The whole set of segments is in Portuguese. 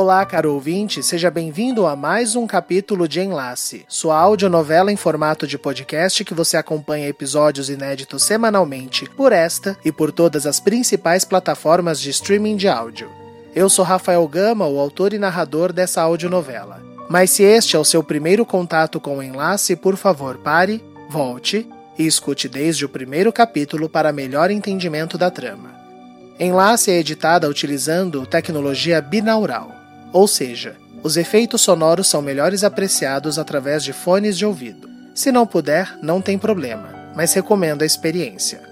Olá, caro ouvinte, seja bem-vindo a mais um capítulo de Enlace, sua audionovela em formato de podcast que você acompanha episódios inéditos semanalmente por esta e por todas as principais plataformas de streaming de áudio. Eu sou Rafael Gama, o autor e narrador dessa audionovela. Mas se este é o seu primeiro contato com o Enlace, por favor, pare, volte e escute desde o primeiro capítulo para melhor entendimento da trama. Enlace é editada utilizando tecnologia binaural ou seja, os efeitos sonoros são melhores apreciados através de fones de ouvido. Se não puder, não tem problema, mas recomendo a experiência.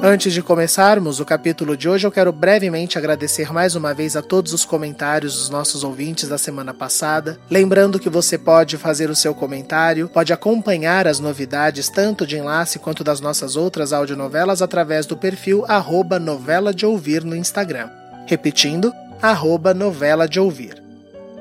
Antes de começarmos o capítulo de hoje, eu quero brevemente agradecer mais uma vez a todos os comentários dos nossos ouvintes da semana passada. Lembrando que você pode fazer o seu comentário, pode acompanhar as novidades tanto de enlace quanto das nossas outras audionovelas através do perfil arroba novela de ouvir no Instagram. Repetindo, arroba novela de ouvir.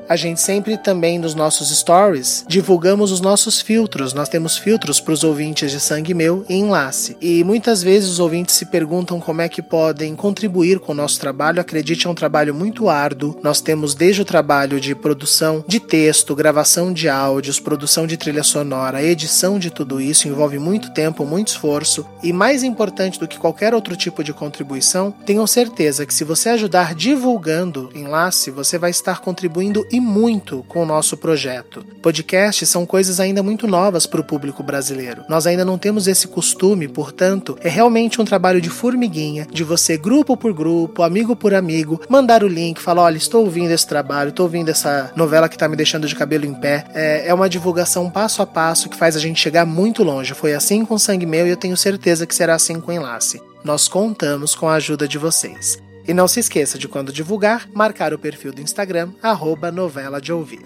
A gente sempre também nos nossos stories divulgamos os nossos filtros. Nós temos filtros para os ouvintes de Sangue Meu e Enlace. E muitas vezes os ouvintes se perguntam como é que podem contribuir com o nosso trabalho. Acredite, é um trabalho muito árduo. Nós temos desde o trabalho de produção de texto, gravação de áudios, produção de trilha sonora, edição de tudo isso envolve muito tempo, muito esforço. E mais importante do que qualquer outro tipo de contribuição, tenham certeza que se você ajudar divulgando Enlace, você vai estar contribuindo e muito com o nosso projeto. Podcasts são coisas ainda muito novas para o público brasileiro. Nós ainda não temos esse costume, portanto, é realmente um trabalho de formiguinha, de você, grupo por grupo, amigo por amigo, mandar o link, falar: olha, estou ouvindo esse trabalho, estou ouvindo essa novela que está me deixando de cabelo em pé. É, é uma divulgação passo a passo que faz a gente chegar muito longe. Foi assim com Sangue Meu e eu tenho certeza que será assim com Enlace. Nós contamos com a ajuda de vocês. E não se esqueça de quando divulgar, marcar o perfil do Instagram, arroba novela de ouvir.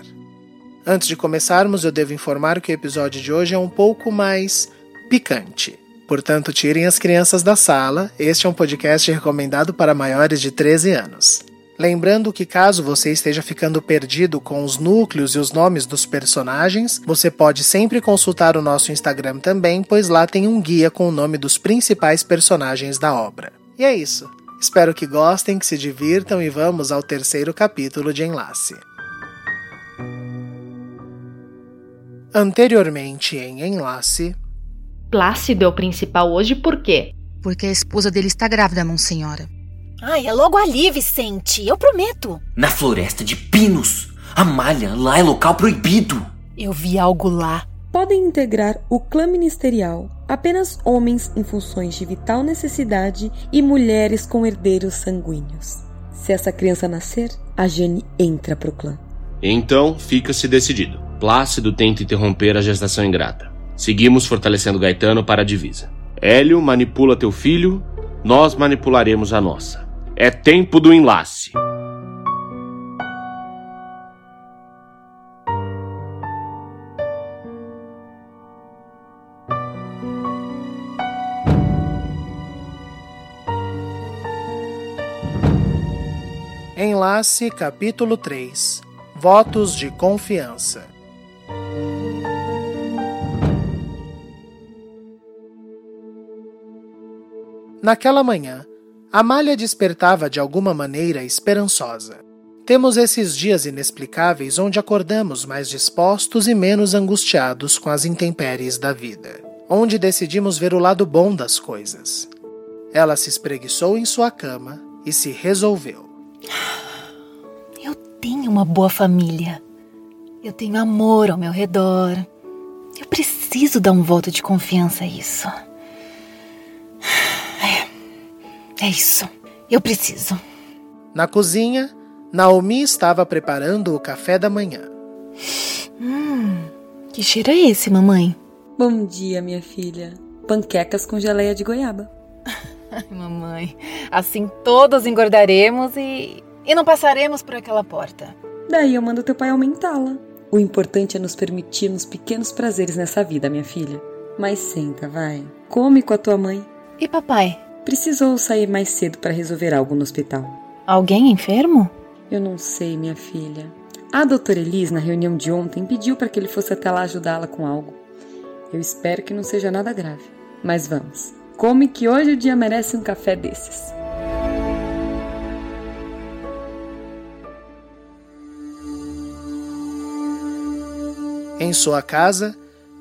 Antes de começarmos, eu devo informar que o episódio de hoje é um pouco mais picante. Portanto, tirem as crianças da sala, este é um podcast recomendado para maiores de 13 anos. Lembrando que caso você esteja ficando perdido com os núcleos e os nomes dos personagens, você pode sempre consultar o nosso Instagram também, pois lá tem um guia com o nome dos principais personagens da obra. E é isso. Espero que gostem, que se divirtam e vamos ao terceiro capítulo de Enlace. Anteriormente em Enlace. Plácido é o principal hoje por quê? Porque a esposa dele está grávida, Monsenhora. Ai, é logo ali, Vicente. Eu prometo. Na floresta de pinos. A malha lá é local proibido. Eu vi algo lá podem integrar o clã ministerial apenas homens em funções de vital necessidade e mulheres com herdeiros sanguíneos. Se essa criança nascer, a Jane entra pro clã. Então, fica-se decidido. Plácido tenta interromper a gestação ingrata. Seguimos fortalecendo Gaetano para a divisa. Hélio manipula teu filho, nós manipularemos a nossa. É tempo do enlace. Enlace capítulo 3 Votos de confiança. Naquela manhã, Amália despertava de alguma maneira esperançosa. Temos esses dias inexplicáveis onde acordamos mais dispostos e menos angustiados com as intempéries da vida, onde decidimos ver o lado bom das coisas. Ela se espreguiçou em sua cama e se resolveu. Eu tenho uma boa família. Eu tenho amor ao meu redor. Eu preciso dar um voto de confiança a isso. É, é isso. Eu preciso. Na cozinha, Naomi estava preparando o café da manhã. Hum, que cheiro é esse, mamãe? Bom dia, minha filha. Panquecas com geleia de goiaba. Ai, mamãe, assim todos engordaremos e, e não passaremos por aquela porta. Daí eu mando teu pai aumentá-la. O importante é nos permitirmos pequenos prazeres nessa vida, minha filha. Mas senta, vai. Come com a tua mãe. E papai? Precisou sair mais cedo para resolver algo no hospital. Alguém enfermo? Eu não sei, minha filha. A doutora Elis, na reunião de ontem, pediu para que ele fosse até lá ajudá-la com algo. Eu espero que não seja nada grave. Mas vamos. Come que hoje o dia merece um café desses. Em sua casa,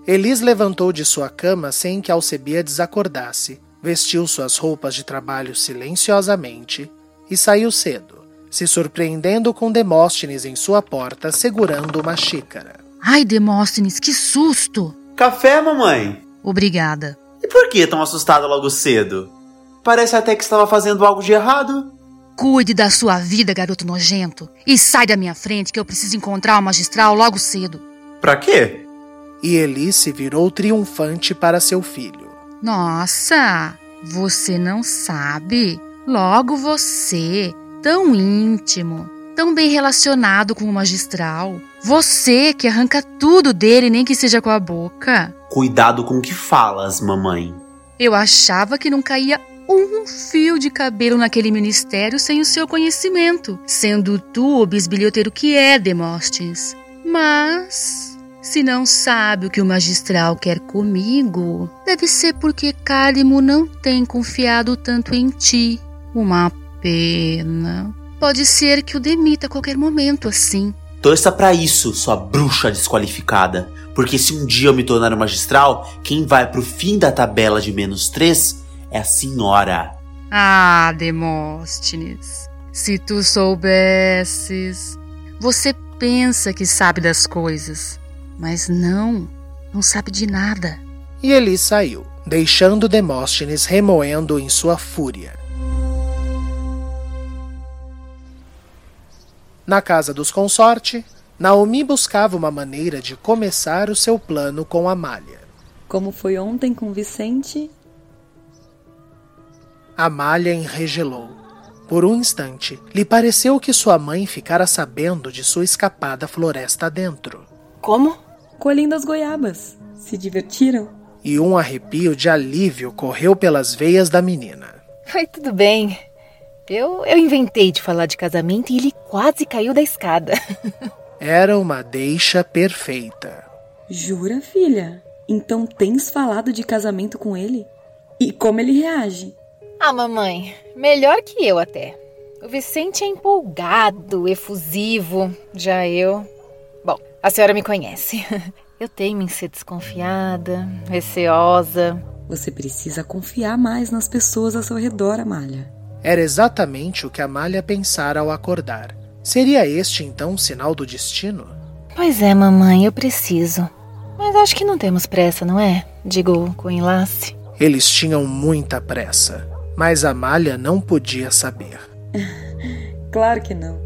Elis levantou de sua cama sem que Alcebiades acordasse, vestiu suas roupas de trabalho silenciosamente e saiu cedo, se surpreendendo com Demóstenes em sua porta segurando uma xícara. Ai, Demóstenes, que susto! Café, mamãe? Obrigada. E por que tão assustada logo cedo? Parece até que estava fazendo algo de errado. Cuide da sua vida, garoto nojento, e sai da minha frente que eu preciso encontrar o magistral logo cedo. Pra quê? E Eli se virou triunfante para seu filho. Nossa, você não sabe? Logo você, tão íntimo, tão bem relacionado com o magistral. Você que arranca tudo dele, nem que seja com a boca. Cuidado com o que falas, mamãe. Eu achava que não caía um fio de cabelo naquele ministério sem o seu conhecimento, sendo tu o bisbilhoteiro que é, Demóstenes. Mas, se não sabe o que o magistral quer comigo, deve ser porque Cálimo não tem confiado tanto em ti. Uma pena. Pode ser que o demita a qualquer momento assim. Torça para isso, sua bruxa desqualificada. Porque se um dia eu me tornar um magistral, quem vai pro fim da tabela de menos três é a senhora. Ah, Demóstenes, se tu soubesses. Você pensa que sabe das coisas, mas não, não sabe de nada. E Eli saiu, deixando Demóstenes remoendo em sua fúria. Na casa dos consorte, Naomi buscava uma maneira de começar o seu plano com Amália. Como foi ontem com Vicente? Amália enregelou. Por um instante, lhe pareceu que sua mãe ficara sabendo de sua escapada floresta dentro. Como? Colhendo as goiabas. Se divertiram? E um arrepio de alívio correu pelas veias da menina. Foi tudo bem. Eu, eu inventei de falar de casamento e ele quase caiu da escada. Era uma deixa perfeita. Jura, filha? Então tens falado de casamento com ele? E como ele reage? Ah, mamãe, melhor que eu até. O Vicente é empolgado, efusivo. Já eu. A senhora me conhece. Eu temo em ser desconfiada, receosa. Você precisa confiar mais nas pessoas ao seu redor, Amália. Era exatamente o que Amália pensara ao acordar. Seria este então um sinal do destino? Pois é, mamãe, eu preciso. Mas acho que não temos pressa, não é? Digo, com enlace. Eles tinham muita pressa, mas Amália não podia saber. claro que não.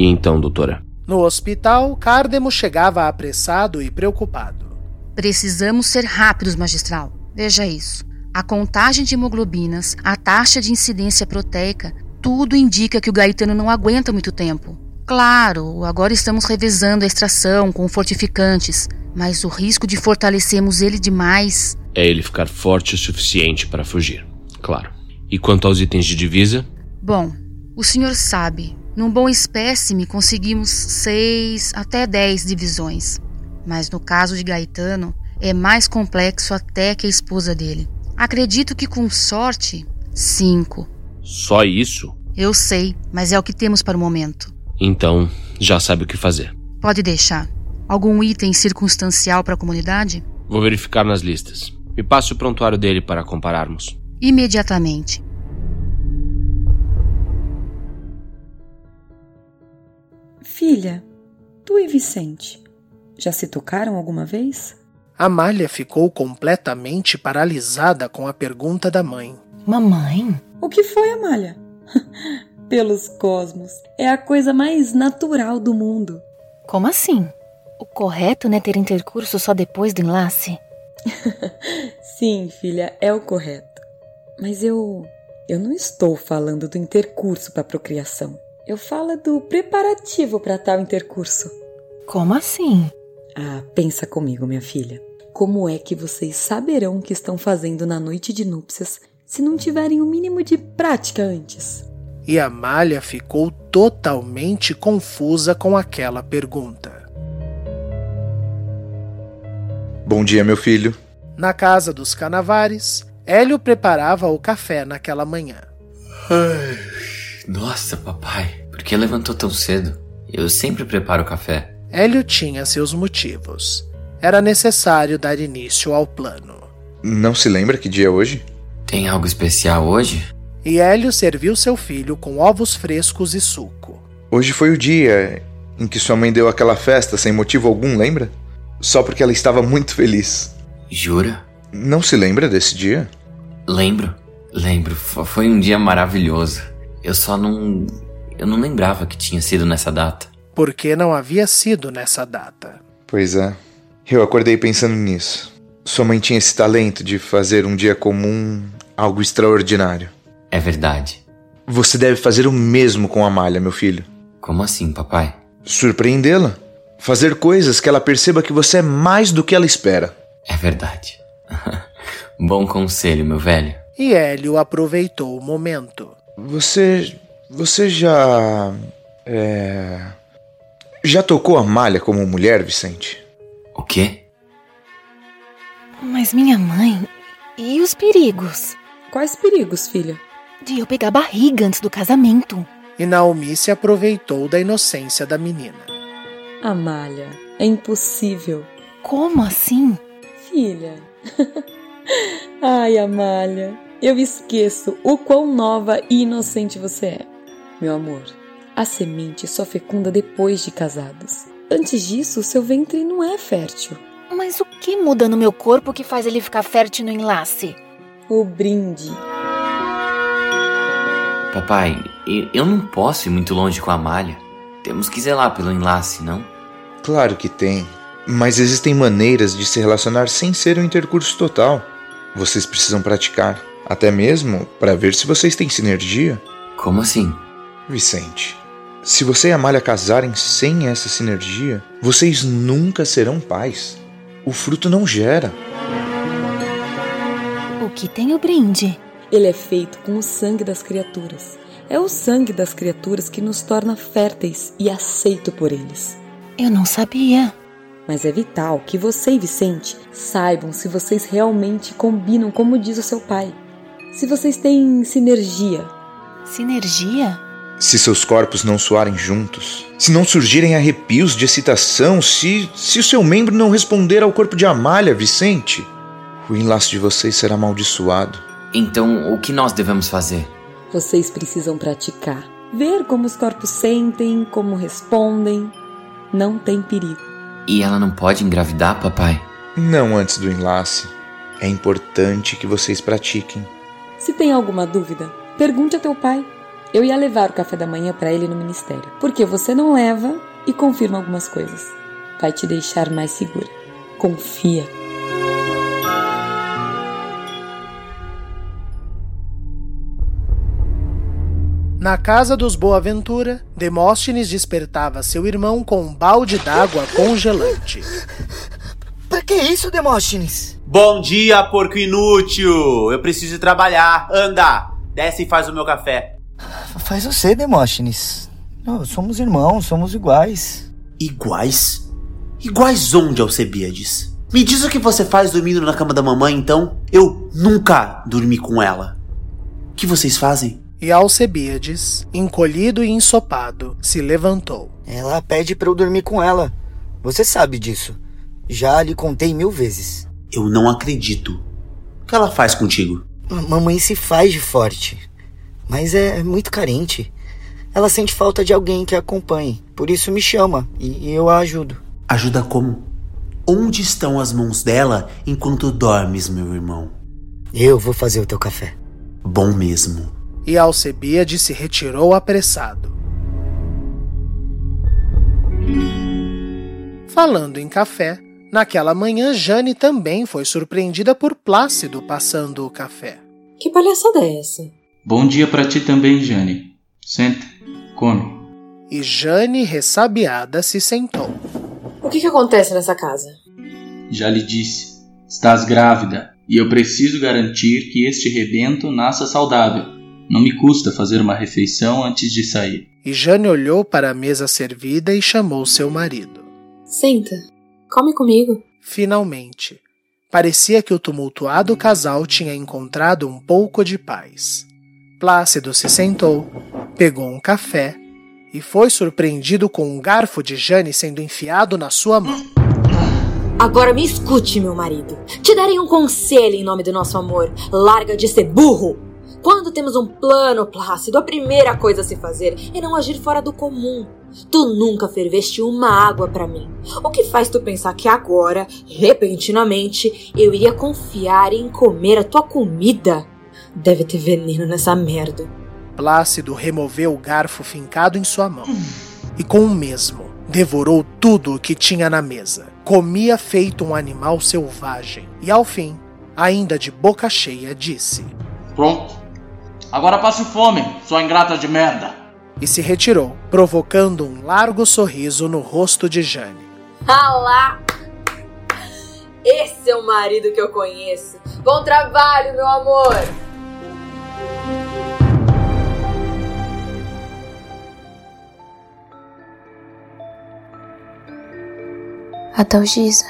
E então, doutora? No hospital, Cárdemo chegava apressado e preocupado. Precisamos ser rápidos, magistral. Veja isso. A contagem de hemoglobinas, a taxa de incidência proteica, tudo indica que o Gaetano não aguenta muito tempo. Claro, agora estamos revezando a extração com fortificantes, mas o risco de fortalecermos ele demais. É ele ficar forte o suficiente para fugir, claro. E quanto aos itens de divisa? Bom, o senhor sabe, num bom espécime conseguimos seis até dez divisões. Mas no caso de Gaetano, é mais complexo até que a esposa dele. Acredito que com sorte, cinco. Só isso? Eu sei, mas é o que temos para o momento. Então, já sabe o que fazer. Pode deixar. Algum item circunstancial para a comunidade? Vou verificar nas listas. Me passe o prontuário dele para compararmos. Imediatamente. Filha, tu e Vicente, já se tocaram alguma vez? Amália ficou completamente paralisada com a pergunta da mãe. Mamãe? O que foi, Amália? Pelos cosmos. É a coisa mais natural do mundo. Como assim? O correto, né, ter intercurso só depois do enlace? Sim, filha, é o correto. Mas eu. Eu não estou falando do intercurso para procriação. Eu falo do preparativo para tal intercurso. Como assim? Ah, pensa comigo, minha filha. Como é que vocês saberão o que estão fazendo na noite de núpcias se não tiverem o um mínimo de prática antes? E Amália ficou totalmente confusa com aquela pergunta. Bom dia, meu filho. Na casa dos Canavares, Hélio preparava o café naquela manhã. Ai, nossa, papai, por que levantou tão cedo? Eu sempre preparo o café. Hélio tinha seus motivos. Era necessário dar início ao plano. Não se lembra que dia é hoje? Tem algo especial hoje? E Hélio serviu seu filho com ovos frescos e suco. Hoje foi o dia em que sua mãe deu aquela festa sem motivo algum, lembra? Só porque ela estava muito feliz. Jura? Não se lembra desse dia? Lembro, lembro. Foi um dia maravilhoso. Eu só não. Eu não lembrava que tinha sido nessa data. Porque não havia sido nessa data. Pois é. Eu acordei pensando nisso. Sua mãe tinha esse talento de fazer um dia comum algo extraordinário. É verdade. Você deve fazer o mesmo com a Malha, meu filho. Como assim, papai? Surpreendê-la. Fazer coisas que ela perceba que você é mais do que ela espera. É verdade. Bom conselho, meu velho. E Hélio aproveitou o momento. Você. Você já. É. Já tocou a malha como mulher, Vicente? O quê? Mas minha mãe. E os perigos? Quais perigos, filha? De eu pegar barriga antes do casamento. E Naomi se aproveitou da inocência da menina. Amália, é impossível. Como assim? Filha. Ai, Amália, eu esqueço o quão nova e inocente você é. Meu amor, a semente só fecunda depois de casados. Antes disso, seu ventre não é fértil. Mas o que muda no meu corpo que faz ele ficar fértil no enlace? O brinde. Papai, eu não posso ir muito longe com a malha. Temos que zelar pelo enlace, não? Claro que tem. Mas existem maneiras de se relacionar sem ser um intercurso total. Vocês precisam praticar, até mesmo para ver se vocês têm sinergia. Como assim? Vicente, se você e a Malha casarem sem essa sinergia, vocês nunca serão pais. O fruto não gera. O que tem o brinde? Ele é feito com o sangue das criaturas. É o sangue das criaturas que nos torna férteis e aceito por eles. Eu não sabia. Mas é vital que você e Vicente saibam se vocês realmente combinam como diz o seu pai. Se vocês têm sinergia. Sinergia? Se seus corpos não soarem juntos, se não surgirem arrepios de excitação, se, se o seu membro não responder ao corpo de Amália, Vicente, o enlace de vocês será amaldiçoado. Então, o que nós devemos fazer? Vocês precisam praticar. Ver como os corpos sentem, como respondem. Não tem perigo. E ela não pode engravidar, papai? Não antes do enlace. É importante que vocês pratiquem. Se tem alguma dúvida, pergunte a teu pai. Eu ia levar o café da manhã para ele no ministério, porque você não leva e confirma algumas coisas. Vai te deixar mais segura. Confia. Na casa dos Boaventura, Demóstenes despertava seu irmão com um balde d'água congelante. Pra que isso, Demóstenes? Bom dia, porco inútil! Eu preciso trabalhar. Anda! Desce e faz o meu café. Faz você, Demóstenes. somos irmãos, somos iguais. Iguais? Iguais onde, Alcebiades? Me diz o que você faz dormindo na cama da mamãe, então? Eu nunca dormi com ela. O que vocês fazem? E Alcebiades, encolhido e ensopado, se levantou. Ela pede para eu dormir com ela. Você sabe disso. Já lhe contei mil vezes. Eu não acredito. O que ela faz contigo? A mamãe se faz de forte, mas é muito carente. Ela sente falta de alguém que a acompanhe, por isso me chama e eu a ajudo. Ajuda como? Onde estão as mãos dela enquanto dormes, meu irmão? Eu vou fazer o teu café. Bom mesmo e Alcebiades se retirou apressado. Falando em café, naquela manhã Jane também foi surpreendida por Plácido passando o café. Que palhaçada é essa? Bom dia para ti também, Jane. Senta, come. E Jane, ressabiada, se sentou. O que, que acontece nessa casa? Já lhe disse, estás grávida e eu preciso garantir que este rebento nasça saudável. Não me custa fazer uma refeição antes de sair. E Jane olhou para a mesa servida e chamou seu marido. Senta, come comigo. Finalmente, parecia que o tumultuado casal tinha encontrado um pouco de paz. Plácido se sentou, pegou um café e foi surpreendido com um garfo de Jane sendo enfiado na sua mão. Agora me escute, meu marido. Te darei um conselho em nome do nosso amor. Larga de ser burro. Quando temos um plano plácido, a primeira coisa a se fazer é não agir fora do comum. Tu nunca ferveste uma água para mim. O que faz tu pensar que agora, repentinamente, eu iria confiar em comer a tua comida? Deve ter veneno nessa merda. Plácido removeu o garfo fincado em sua mão e, com o mesmo, devorou tudo o que tinha na mesa. Comia feito um animal selvagem e, ao fim, ainda de boca cheia, disse: Pronto. Agora passe fome, sua ingrata de merda. E se retirou, provocando um largo sorriso no rosto de Jane. Ah lá! Esse é o marido que eu conheço. Bom trabalho, meu amor! Adalgisa,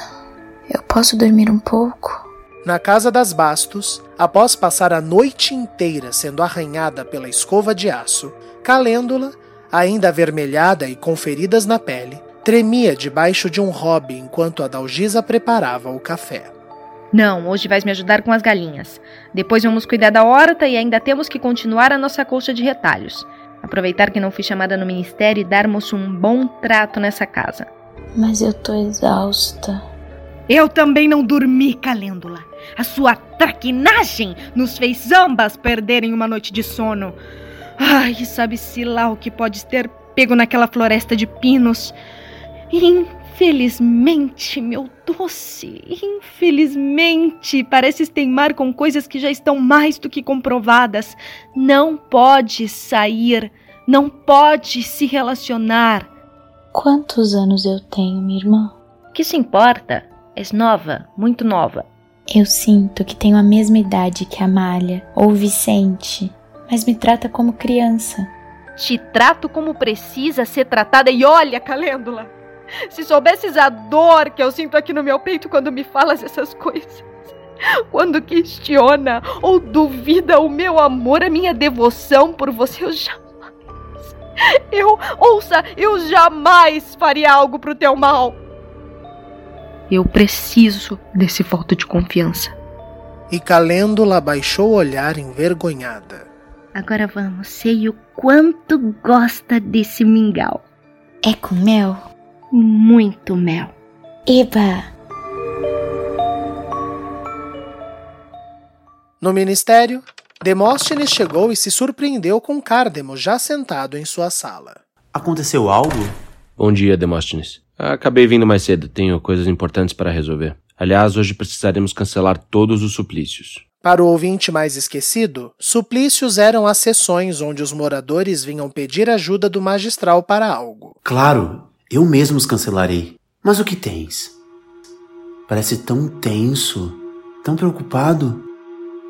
eu posso dormir um pouco? Na casa das Bastos, após passar a noite inteira sendo arranhada pela escova de aço, Calêndula, ainda avermelhada e com feridas na pele, tremia debaixo de um hobby enquanto Adalgisa preparava o café. Não, hoje vais me ajudar com as galinhas. Depois vamos cuidar da horta e ainda temos que continuar a nossa colcha de retalhos. Aproveitar que não fui chamada no ministério e darmos um bom trato nessa casa. Mas eu tô exausta. Eu também não dormi, Calêndula. A sua traquinagem nos fez ambas perderem uma noite de sono. Ai, sabe-se lá o que pode ter pego naquela floresta de pinos. Infelizmente, meu doce, infelizmente, pareces teimar com coisas que já estão mais do que comprovadas. Não pode sair, não pode se relacionar. Quantos anos eu tenho, minha irmã? Que se importa? És nova, muito nova. Eu sinto que tenho a mesma idade que a Amália ou Vicente, mas me trata como criança. Te trato como precisa ser tratada e olha, Calêndula, se soubesses a dor que eu sinto aqui no meu peito quando me falas essas coisas. Quando questiona ou duvida o meu amor, a minha devoção por você, eu jamais. Eu, ouça, eu jamais faria algo pro teu mal. Eu preciso desse voto de confiança. E Calêndula baixou o olhar envergonhada. Agora vamos, sei o quanto gosta desse mingau. É com mel? Muito mel. Eba! No ministério, Demóstenes chegou e se surpreendeu com Cárdemo já sentado em sua sala. Aconteceu algo? Bom dia, Demóstenes. Acabei vindo mais cedo, tenho coisas importantes para resolver. Aliás, hoje precisaremos cancelar todos os suplícios. Para o ouvinte mais esquecido, suplícios eram as sessões onde os moradores vinham pedir ajuda do magistral para algo. Claro, eu mesmo os cancelarei. Mas o que tens? Parece tão tenso, tão preocupado.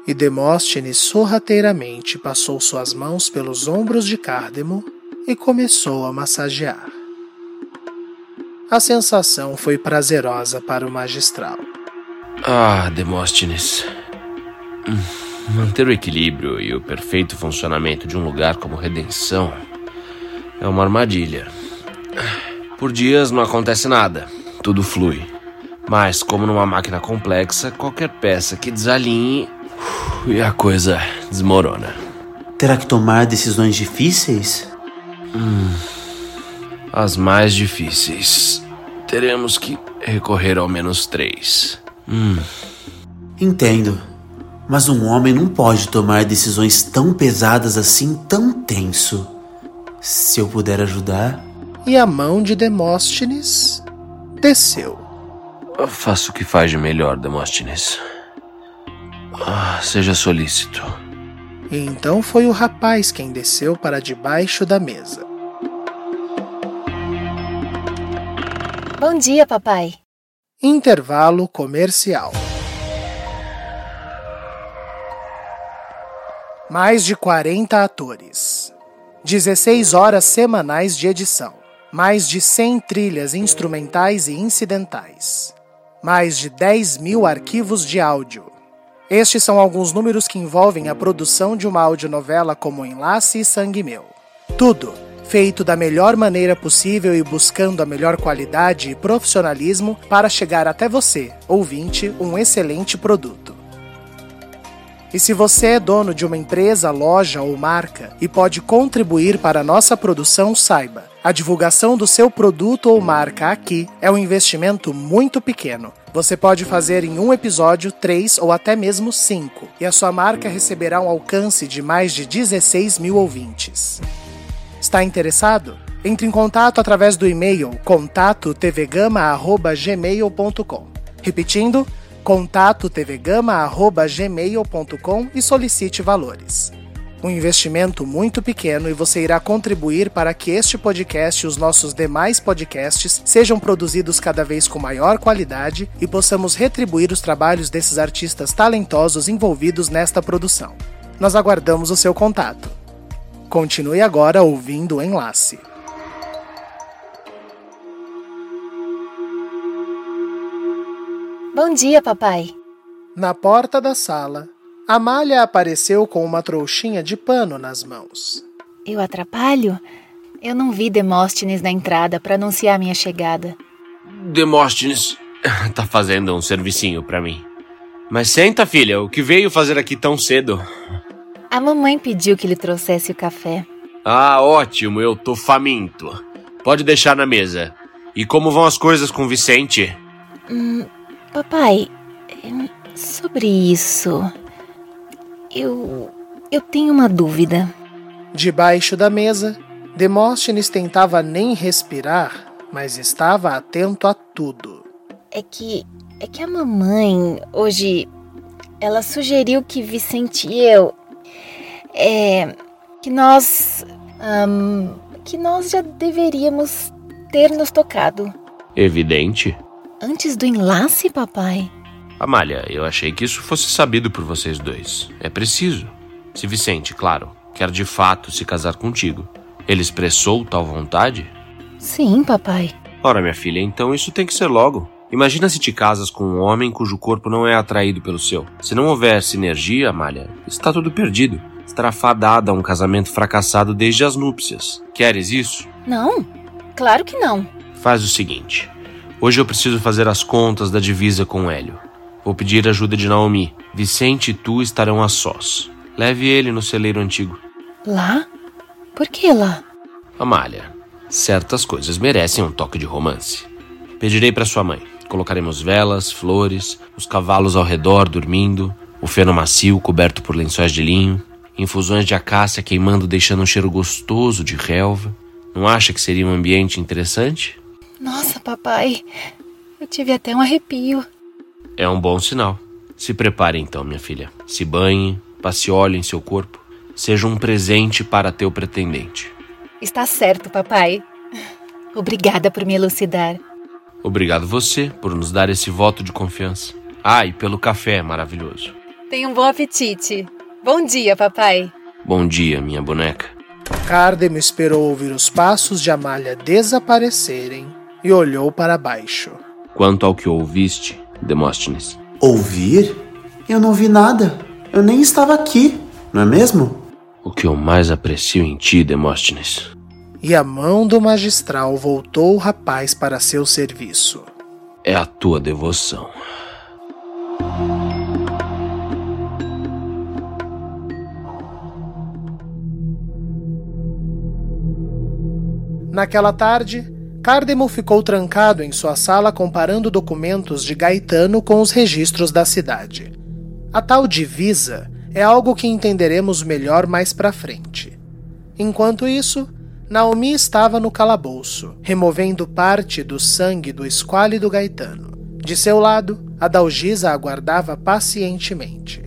E Demóstenes sorrateiramente passou suas mãos pelos ombros de Cárdemo e começou a massagear. A sensação foi prazerosa para o magistral. Ah, Demóstenes. Manter o equilíbrio e o perfeito funcionamento de um lugar como Redenção é uma armadilha. Por dias não acontece nada, tudo flui. Mas, como numa máquina complexa, qualquer peça que desalinhe e a coisa desmorona. Terá que tomar decisões difíceis? Hum, as mais difíceis. Teremos que recorrer ao menos três. Hum. Entendo. Mas um homem não pode tomar decisões tão pesadas assim, tão tenso. Se eu puder ajudar. E a mão de Demóstenes desceu. Faça o que faz de melhor, Demóstenes. Ah, seja solícito. E então foi o rapaz quem desceu para debaixo da mesa. Bom dia, papai. Intervalo comercial. Mais de 40 atores. 16 horas semanais de edição. Mais de 100 trilhas instrumentais e incidentais. Mais de 10 mil arquivos de áudio. Estes são alguns números que envolvem a produção de uma audionovela como Enlace e Sangue Meu. Tudo feito da melhor maneira possível e buscando a melhor qualidade e profissionalismo para chegar até você, ouvinte, um excelente produto. E se você é dono de uma empresa, loja ou marca e pode contribuir para a nossa produção, saiba. A divulgação do seu produto ou marca aqui é um investimento muito pequeno. Você pode fazer em um episódio três ou até mesmo cinco, e a sua marca receberá um alcance de mais de 16 mil ouvintes. Está interessado? Entre em contato através do e-mail contato tvgama@gmail.com. Repetindo, contato tvgama@gmail.com e solicite valores. Um investimento muito pequeno e você irá contribuir para que este podcast e os nossos demais podcasts sejam produzidos cada vez com maior qualidade e possamos retribuir os trabalhos desses artistas talentosos envolvidos nesta produção. Nós aguardamos o seu contato. Continue agora ouvindo o enlace. Bom dia, papai. Na porta da sala, Amália apareceu com uma trouxinha de pano nas mãos. Eu atrapalho? Eu não vi Demóstenes na entrada para anunciar minha chegada. Demóstenes tá fazendo um servicinho para mim. Mas senta, filha, o que veio fazer aqui tão cedo? A mamãe pediu que lhe trouxesse o café. Ah, ótimo, eu tô faminto. Pode deixar na mesa. E como vão as coisas com Vicente? Hum, papai, sobre isso. Eu. Eu tenho uma dúvida. Debaixo da mesa, Demóstenes tentava nem respirar, mas estava atento a tudo. É que. É que a mamãe, hoje. Ela sugeriu que Vicente e eu. É. Que nós. Um, que nós já deveríamos ter nos tocado. Evidente. Antes do enlace, papai? Amália, eu achei que isso fosse sabido por vocês dois. É preciso. Se Vicente, claro, quer de fato se casar contigo, ele expressou tal vontade? Sim, papai. Ora, minha filha, então isso tem que ser logo. Imagina se te casas com um homem cujo corpo não é atraído pelo seu. Se não houver sinergia, Amália, está tudo perdido. Estará fadada a um casamento fracassado desde as núpcias. Queres isso? Não, claro que não. Faz o seguinte. Hoje eu preciso fazer as contas da divisa com o Hélio. Vou pedir ajuda de Naomi. Vicente e tu estarão a sós. Leve ele no celeiro antigo. Lá? Por que lá? Amália, certas coisas merecem um toque de romance. Pedirei para sua mãe. Colocaremos velas, flores, os cavalos ao redor dormindo, o feno macio coberto por lençóis de linho, infusões de acácia queimando deixando um cheiro gostoso de relva. Não acha que seria um ambiente interessante? Nossa, papai, eu tive até um arrepio. É um bom sinal. Se prepare então, minha filha. Se banhe, passe óleo em seu corpo. Seja um presente para teu pretendente. Está certo, papai. Obrigada por me elucidar. Obrigado você por nos dar esse voto de confiança. Ah, e pelo café maravilhoso. Tenha um bom apetite. Bom dia, papai. Bom dia, minha boneca. Cardemo esperou ouvir os passos de Amália desaparecerem e olhou para baixo. Quanto ao que ouviste, Demóstenes. Ouvir? Eu não vi nada. Eu nem estava aqui, não é mesmo? O que eu mais aprecio em ti, Demóstenes. E a mão do magistral voltou o rapaz para seu serviço. É a tua devoção. Naquela tarde, Cardemo ficou trancado em sua sala comparando documentos de Gaetano com os registros da cidade. A tal divisa é algo que entenderemos melhor mais para frente. Enquanto isso, Naomi estava no calabouço, removendo parte do sangue do esquálido Gaetano. De seu lado, a Dalgisa aguardava pacientemente.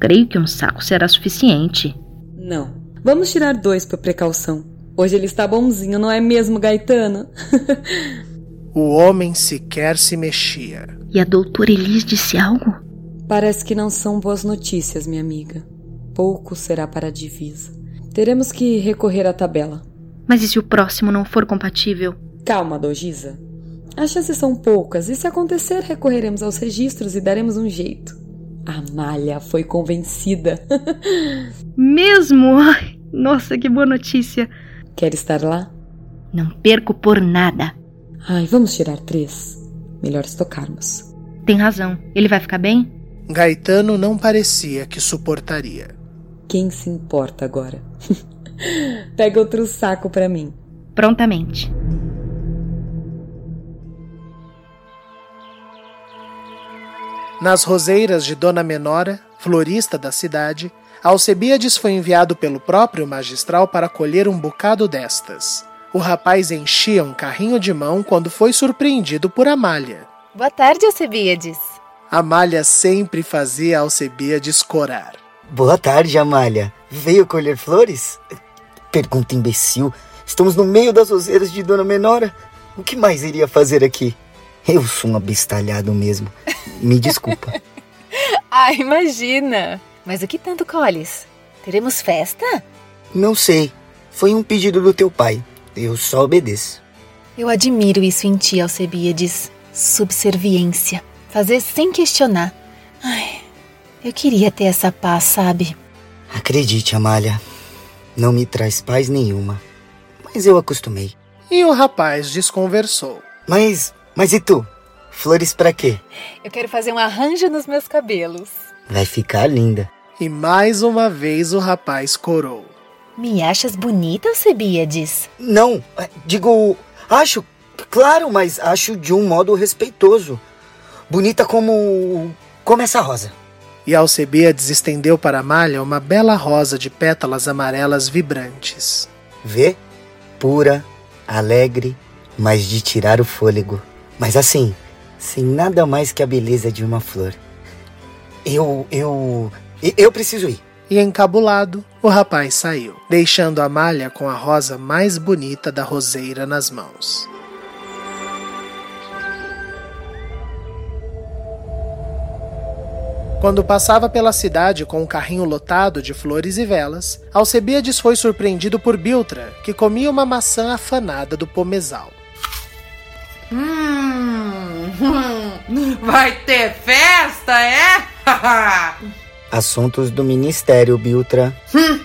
Creio que um saco será suficiente. Não. Vamos tirar dois por precaução. Hoje ele está bonzinho, não é mesmo, Gaetano? o homem sequer se mexia. E a doutora Elis disse algo? Parece que não são boas notícias, minha amiga. Pouco será para a divisa. Teremos que recorrer à tabela. Mas e se o próximo não for compatível? Calma, Dogisa. As chances são poucas, e se acontecer, recorreremos aos registros e daremos um jeito. A Malha foi convencida. Mesmo? Ai, nossa, que boa notícia. Quer estar lá? Não perco por nada. Ai, vamos tirar três. Melhor estocarmos. Tem razão. Ele vai ficar bem? Gaetano não parecia que suportaria. Quem se importa agora? Pega outro saco para mim. Prontamente. Nas roseiras de Dona Menora, florista da cidade, Alcebiades foi enviado pelo próprio magistral para colher um bocado destas. O rapaz enchia um carrinho de mão quando foi surpreendido por Amália. Boa tarde, Alcebiades. Amália sempre fazia Alcebiades corar. Boa tarde, Amália. Veio colher flores? Pergunta imbecil. Estamos no meio das roseiras de Dona Menora. O que mais iria fazer aqui? Eu sou um abestalhado mesmo. Me desculpa. ah, imagina. Mas o que tanto colhes? Teremos festa? Não sei. Foi um pedido do teu pai. Eu só obedeço. Eu admiro isso em ti, Alcebiades. Subserviência. Fazer sem questionar. Ai, eu queria ter essa paz, sabe? Acredite, Amália. Não me traz paz nenhuma. Mas eu acostumei. E o rapaz desconversou. Mas, mas e tu? Flores para quê? Eu quero fazer um arranjo nos meus cabelos. Vai ficar linda. E mais uma vez o rapaz corou. Me achas bonita, Alcebiades? Não, é, digo, acho, claro, mas acho de um modo respeitoso. Bonita como. como essa rosa. E Alcebiades estendeu para a malha uma bela rosa de pétalas amarelas vibrantes. Vê? Pura, alegre, mas de tirar o fôlego. Mas assim, sem nada mais que a beleza de uma flor. Eu. eu. eu preciso ir. E encabulado, o rapaz saiu, deixando a malha com a rosa mais bonita da roseira nas mãos. Quando passava pela cidade com um carrinho lotado de flores e velas, Alcebiades foi surpreendido por Biltra, que comia uma maçã afanada do pomezal. Hum, vai ter festa, é? Assuntos do ministério, Biltra. Hum,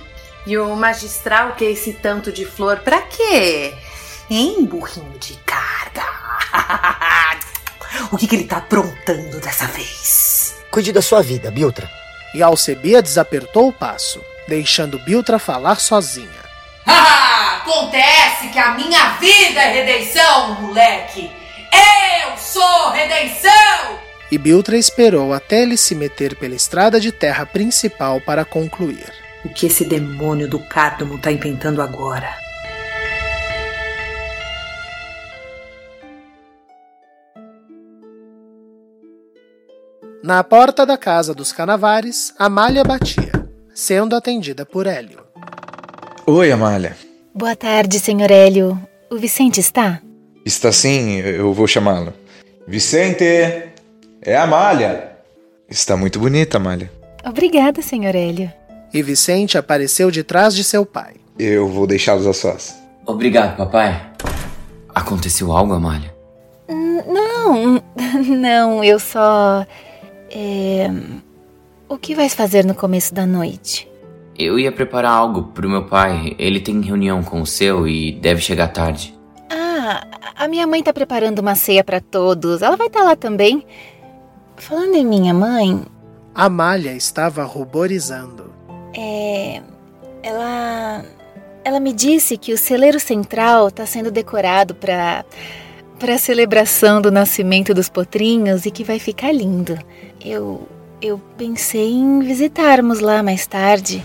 e o magistral quer esse tanto de flor pra quê? Hein, burrinho de carga? o que, que ele tá aprontando dessa vez? Cuide da sua vida, Biltra. E Alcebiades apertou o passo, deixando Biltra falar sozinha. Ah, acontece que a minha vida é redenção, moleque! Eu sou redenção! E Biltra esperou até ele se meter pela estrada de terra principal para concluir. O que esse demônio do cárdomo tá inventando agora? Na porta da casa dos Canavares, Amália batia, sendo atendida por Hélio. Oi, Amália. Boa tarde, senhor Hélio. O Vicente está? Está sim, eu vou chamá-lo. Vicente! É a Amália! Está muito bonita, Amália. Obrigada, senhor Hélio. E Vicente apareceu de trás de seu pai. Eu vou deixá-los a sós. Obrigado, papai. Aconteceu algo, Amália? Não, não, eu só. É... O que vais fazer no começo da noite? Eu ia preparar algo pro meu pai. Ele tem reunião com o seu e deve chegar tarde. A minha mãe tá preparando uma ceia para todos. Ela vai estar tá lá também. Falando em minha mãe. Amália estava ruborizando. É. Ela. Ela me disse que o celeiro central está sendo decorado para para a celebração do nascimento dos potrinhos e que vai ficar lindo. Eu eu pensei em visitarmos lá mais tarde.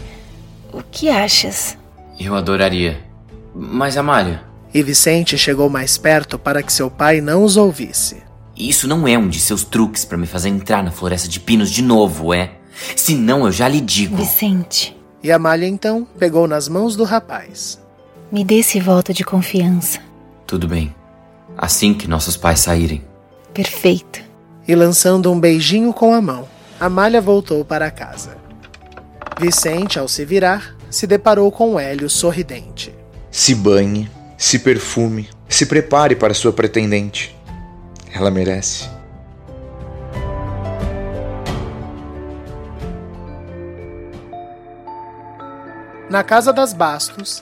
O que achas? Eu adoraria. Mas, Amália. E Vicente chegou mais perto para que seu pai não os ouvisse. Isso não é um de seus truques para me fazer entrar na floresta de pinos de novo, é? Se não, eu já lhe digo. Vicente. E Amália então pegou nas mãos do rapaz. Me dê esse voto de confiança. Tudo bem. Assim que nossos pais saírem. Perfeito. E lançando um beijinho com a mão, Amália voltou para casa. Vicente, ao se virar, se deparou com Hélio sorridente. Se banhe, se perfume, se prepare para sua pretendente. Ela merece. Na casa das Bastos,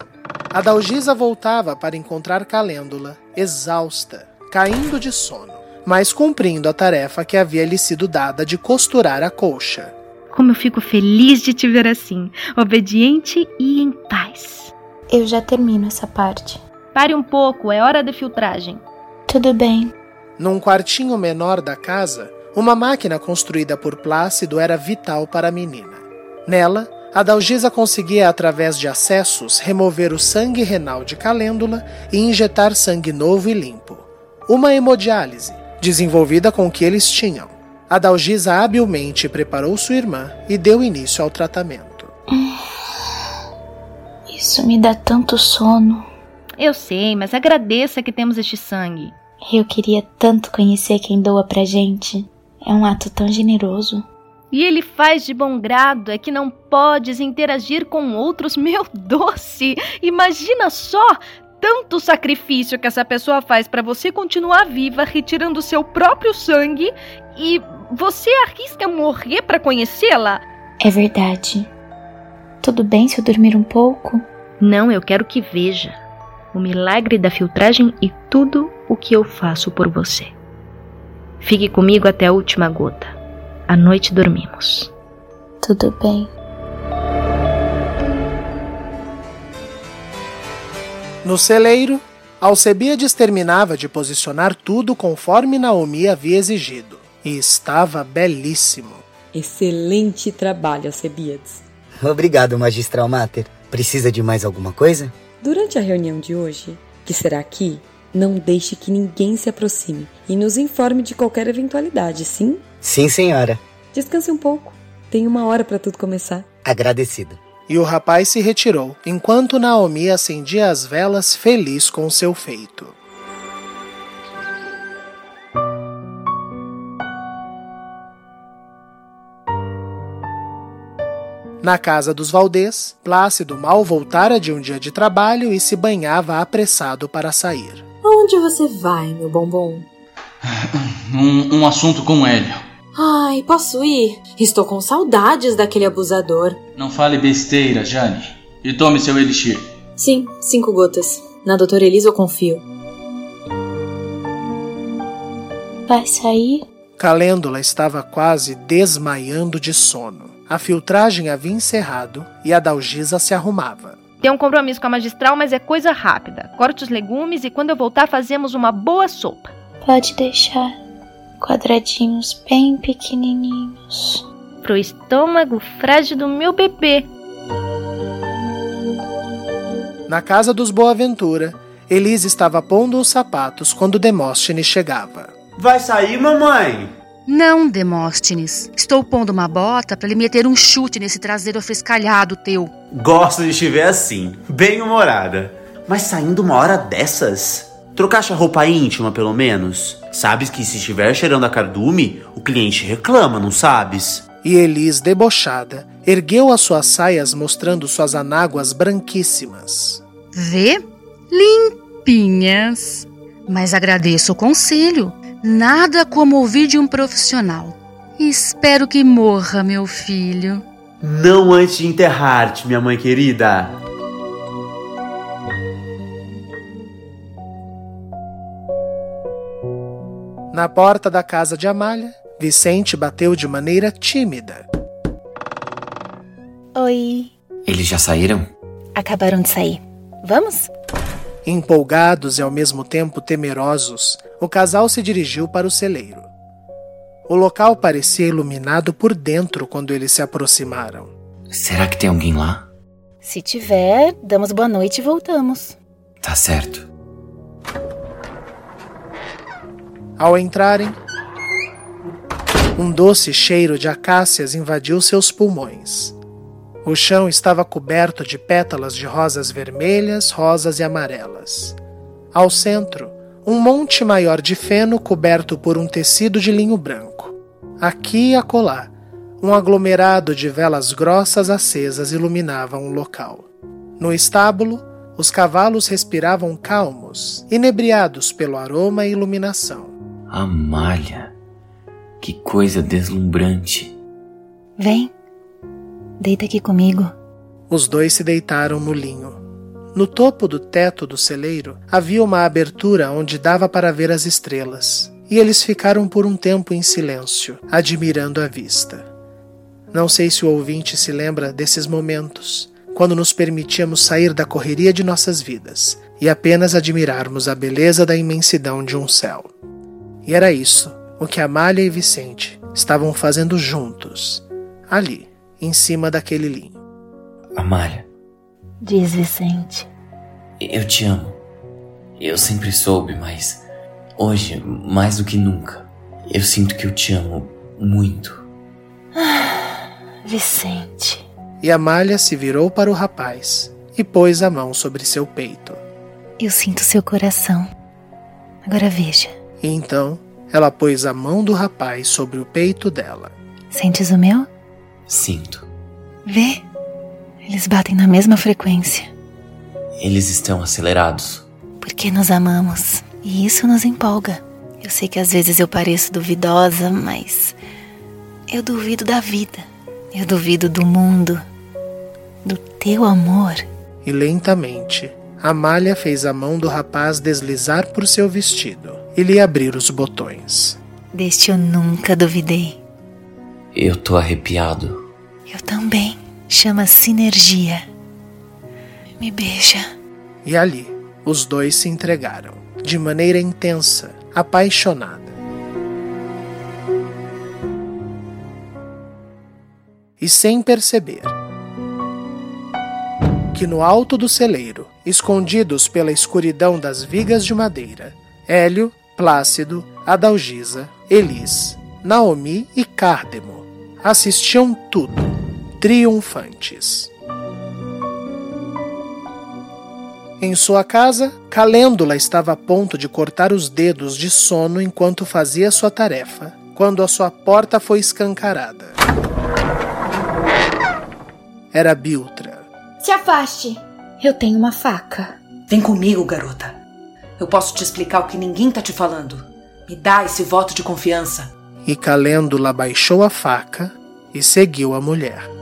Adalgisa voltava para encontrar Calêndula, exausta, caindo de sono, mas cumprindo a tarefa que havia lhe sido dada de costurar a colcha. Como eu fico feliz de te ver assim, obediente e em paz. Eu já termino essa parte. Pare um pouco, é hora da filtragem. Tudo bem. Num quartinho menor da casa, uma máquina construída por Plácido era vital para a menina. Nela, a Dalgisa conseguia, através de acessos, remover o sangue renal de Calêndula e injetar sangue novo e limpo. Uma hemodiálise, desenvolvida com o que eles tinham. A Dalgisa habilmente preparou sua irmã e deu início ao tratamento. Isso me dá tanto sono. Eu sei, mas agradeça que temos este sangue. Eu queria tanto conhecer quem doa pra gente. É um ato tão generoso. E ele faz de bom grado, é que não podes interagir com outros, meu doce! Imagina só! Tanto sacrifício que essa pessoa faz para você continuar viva, retirando seu próprio sangue, e você arrisca morrer para conhecê-la? É verdade. Tudo bem se eu dormir um pouco? Não, eu quero que veja o milagre da filtragem e tudo o que eu faço por você. Fique comigo até a última gota. À noite dormimos. Tudo bem. No celeiro, Alcebiades terminava de posicionar tudo conforme Naomi havia exigido. E estava belíssimo. Excelente trabalho, Alcebiades. Obrigado, Magistral Mater. Precisa de mais alguma coisa? Durante a reunião de hoje, que será aqui, não deixe que ninguém se aproxime e nos informe de qualquer eventualidade, sim? Sim, senhora. Descanse um pouco. Tem uma hora para tudo começar. Agradecido. E o rapaz se retirou, enquanto Naomi acendia as velas feliz com seu feito. Na casa dos Valdez, Plácido mal voltara de um dia de trabalho e se banhava apressado para sair. Onde você vai, meu bombom? Um, um assunto com Hélio. Ai, posso ir? Estou com saudades daquele abusador. Não fale besteira, Jane. E tome seu elixir. Sim, cinco gotas. Na doutora Elisa eu confio. Vai sair? Calêndula estava quase desmaiando de sono. A filtragem havia encerrado e a Dalgisa se arrumava. Tem um compromisso com a magistral, mas é coisa rápida. Corte os legumes e quando eu voltar fazemos uma boa sopa. Pode deixar. Quadradinhos bem pequenininhos. Pro estômago frágil do meu bebê. Na casa dos Boaventura, Elise estava pondo os sapatos quando Demóstenes chegava. Vai sair, mamãe? Não, Demóstenes. Estou pondo uma bota para lhe meter um chute nesse traseiro afrescalhado teu. Gosto de te ver assim, bem humorada. Mas saindo uma hora dessas? Trocaste a roupa íntima, pelo menos? Sabes que se estiver cheirando a cardume, o cliente reclama, não sabes? E Elis, debochada, ergueu as suas saias mostrando suas anáguas branquíssimas. Vê? Limpinhas. Mas agradeço o conselho. Nada como ouvir de um profissional. Espero que morra, meu filho. Não antes de enterrar-te, minha mãe querida. Na porta da casa de Amália, Vicente bateu de maneira tímida. Oi. Eles já saíram? Acabaram de sair. Vamos? Empolgados e ao mesmo tempo temerosos, o casal se dirigiu para o celeiro. O local parecia iluminado por dentro quando eles se aproximaram. Será que tem alguém lá? Se tiver, damos boa noite e voltamos. Tá certo. Ao entrarem, um doce cheiro de acácias invadiu seus pulmões. O chão estava coberto de pétalas de rosas vermelhas, rosas e amarelas. Ao centro, um monte maior de feno coberto por um tecido de linho branco. Aqui e acolá, um aglomerado de velas grossas acesas iluminavam o local. No estábulo, os cavalos respiravam calmos, inebriados pelo aroma e iluminação. Amália, que coisa deslumbrante. Vem, deita aqui comigo. Os dois se deitaram no linho. No topo do teto do celeiro havia uma abertura onde dava para ver as estrelas, e eles ficaram por um tempo em silêncio, admirando a vista. Não sei se o ouvinte se lembra desses momentos, quando nos permitíamos sair da correria de nossas vidas e apenas admirarmos a beleza da imensidão de um céu. E era isso o que Amália e Vicente estavam fazendo juntos, ali, em cima daquele linho. Amália, Diz Vicente. eu te amo. Eu sempre soube, mas hoje, mais do que nunca, eu sinto que eu te amo muito. Vicente. E Amália se virou para o rapaz e pôs a mão sobre seu peito. Eu sinto seu coração. Agora veja. E então ela pôs a mão do rapaz sobre o peito dela. Sentes o meu? Sinto. Vê. Eles batem na mesma frequência. Eles estão acelerados. Porque nos amamos. E isso nos empolga. Eu sei que às vezes eu pareço duvidosa, mas. Eu duvido da vida. Eu duvido do mundo. Do teu amor. E lentamente, Amália fez a mão do rapaz deslizar por seu vestido e lhe abrir os botões. Deste eu nunca duvidei. Eu tô arrepiado. Eu também. Chama sinergia. Me beija. E ali, os dois se entregaram, de maneira intensa, apaixonada. E sem perceber que no alto do celeiro, escondidos pela escuridão das vigas de madeira, Hélio, Plácido, Adalgisa, Elis, Naomi e Cárdemo assistiam tudo, triunfantes. Em sua casa, Calêndula estava a ponto de cortar os dedos de sono enquanto fazia sua tarefa, quando a sua porta foi escancarada. Era Biltra. Se afaste. Eu tenho uma faca. Vem comigo, garota. Eu posso te explicar o que ninguém tá te falando. Me dá esse voto de confiança. E Calêndula baixou a faca e seguiu a mulher.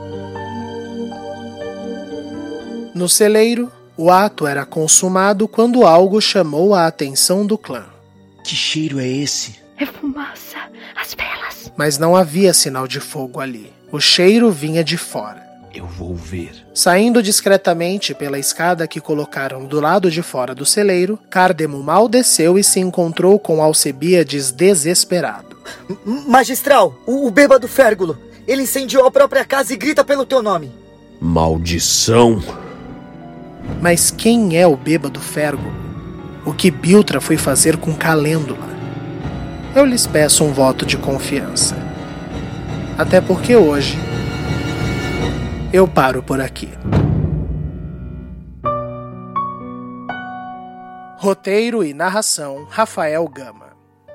No celeiro, o ato era consumado quando algo chamou a atenção do clã. Que cheiro é esse? É fumaça. As velas. Mas não havia sinal de fogo ali. O cheiro vinha de fora. Eu vou ver. Saindo discretamente pela escada que colocaram do lado de fora do celeiro, Cardemo mal desceu e se encontrou com Alcebiades desesperado. Magistral, o, o bêbado Férgulo. Ele incendiou a própria casa e grita pelo teu nome. Maldição! Mas quem é o bêbado Férgulo? O que Biltra foi fazer com Calêndula? Eu lhes peço um voto de confiança. Até porque hoje eu paro por aqui. Roteiro e narração: Rafael Gama.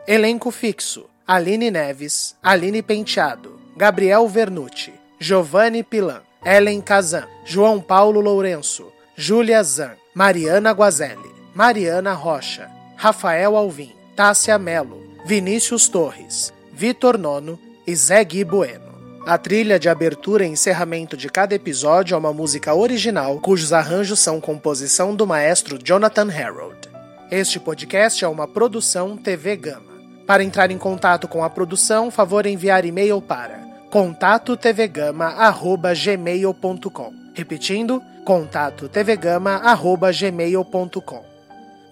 Elenco fixo: Aline Neves, Aline Penteado, Gabriel Vernucci, Giovanni Pilan, Ellen Kazan, João Paulo Lourenço, Júlia Zan, Mariana Guazelli, Mariana Rocha, Rafael Alvim, Tássia Melo, Vinícius Torres, Vitor Nono e Zé Gui Bueno. A trilha de abertura e encerramento de cada episódio é uma música original cujos arranjos são composição do maestro Jonathan Harold. Este podcast é uma produção TV Gama. Para entrar em contato com a produção, favor enviar e-mail para contatotvgama@gmail.com. Repetindo, contatotvgama@gmail.com.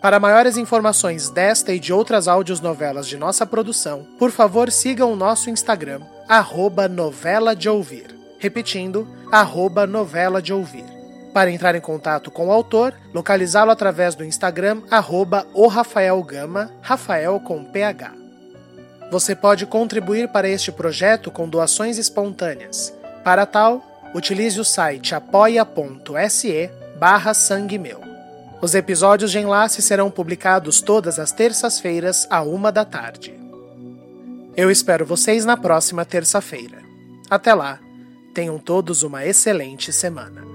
Para maiores informações desta e de outras novelas de nossa produção, por favor sigam o nosso Instagram, arroba novela de ouvir. Repetindo, arroba novela de ouvir. Para entrar em contato com o autor, localizá-lo através do Instagram, arroba o Rafael Gama, Rafael com PH. Você pode contribuir para este projeto com doações espontâneas. Para tal, utilize o site apoia.se barra sangue meu. Os episódios de enlace serão publicados todas as terças-feiras, à uma da tarde. Eu espero vocês na próxima terça-feira. Até lá, tenham todos uma excelente semana.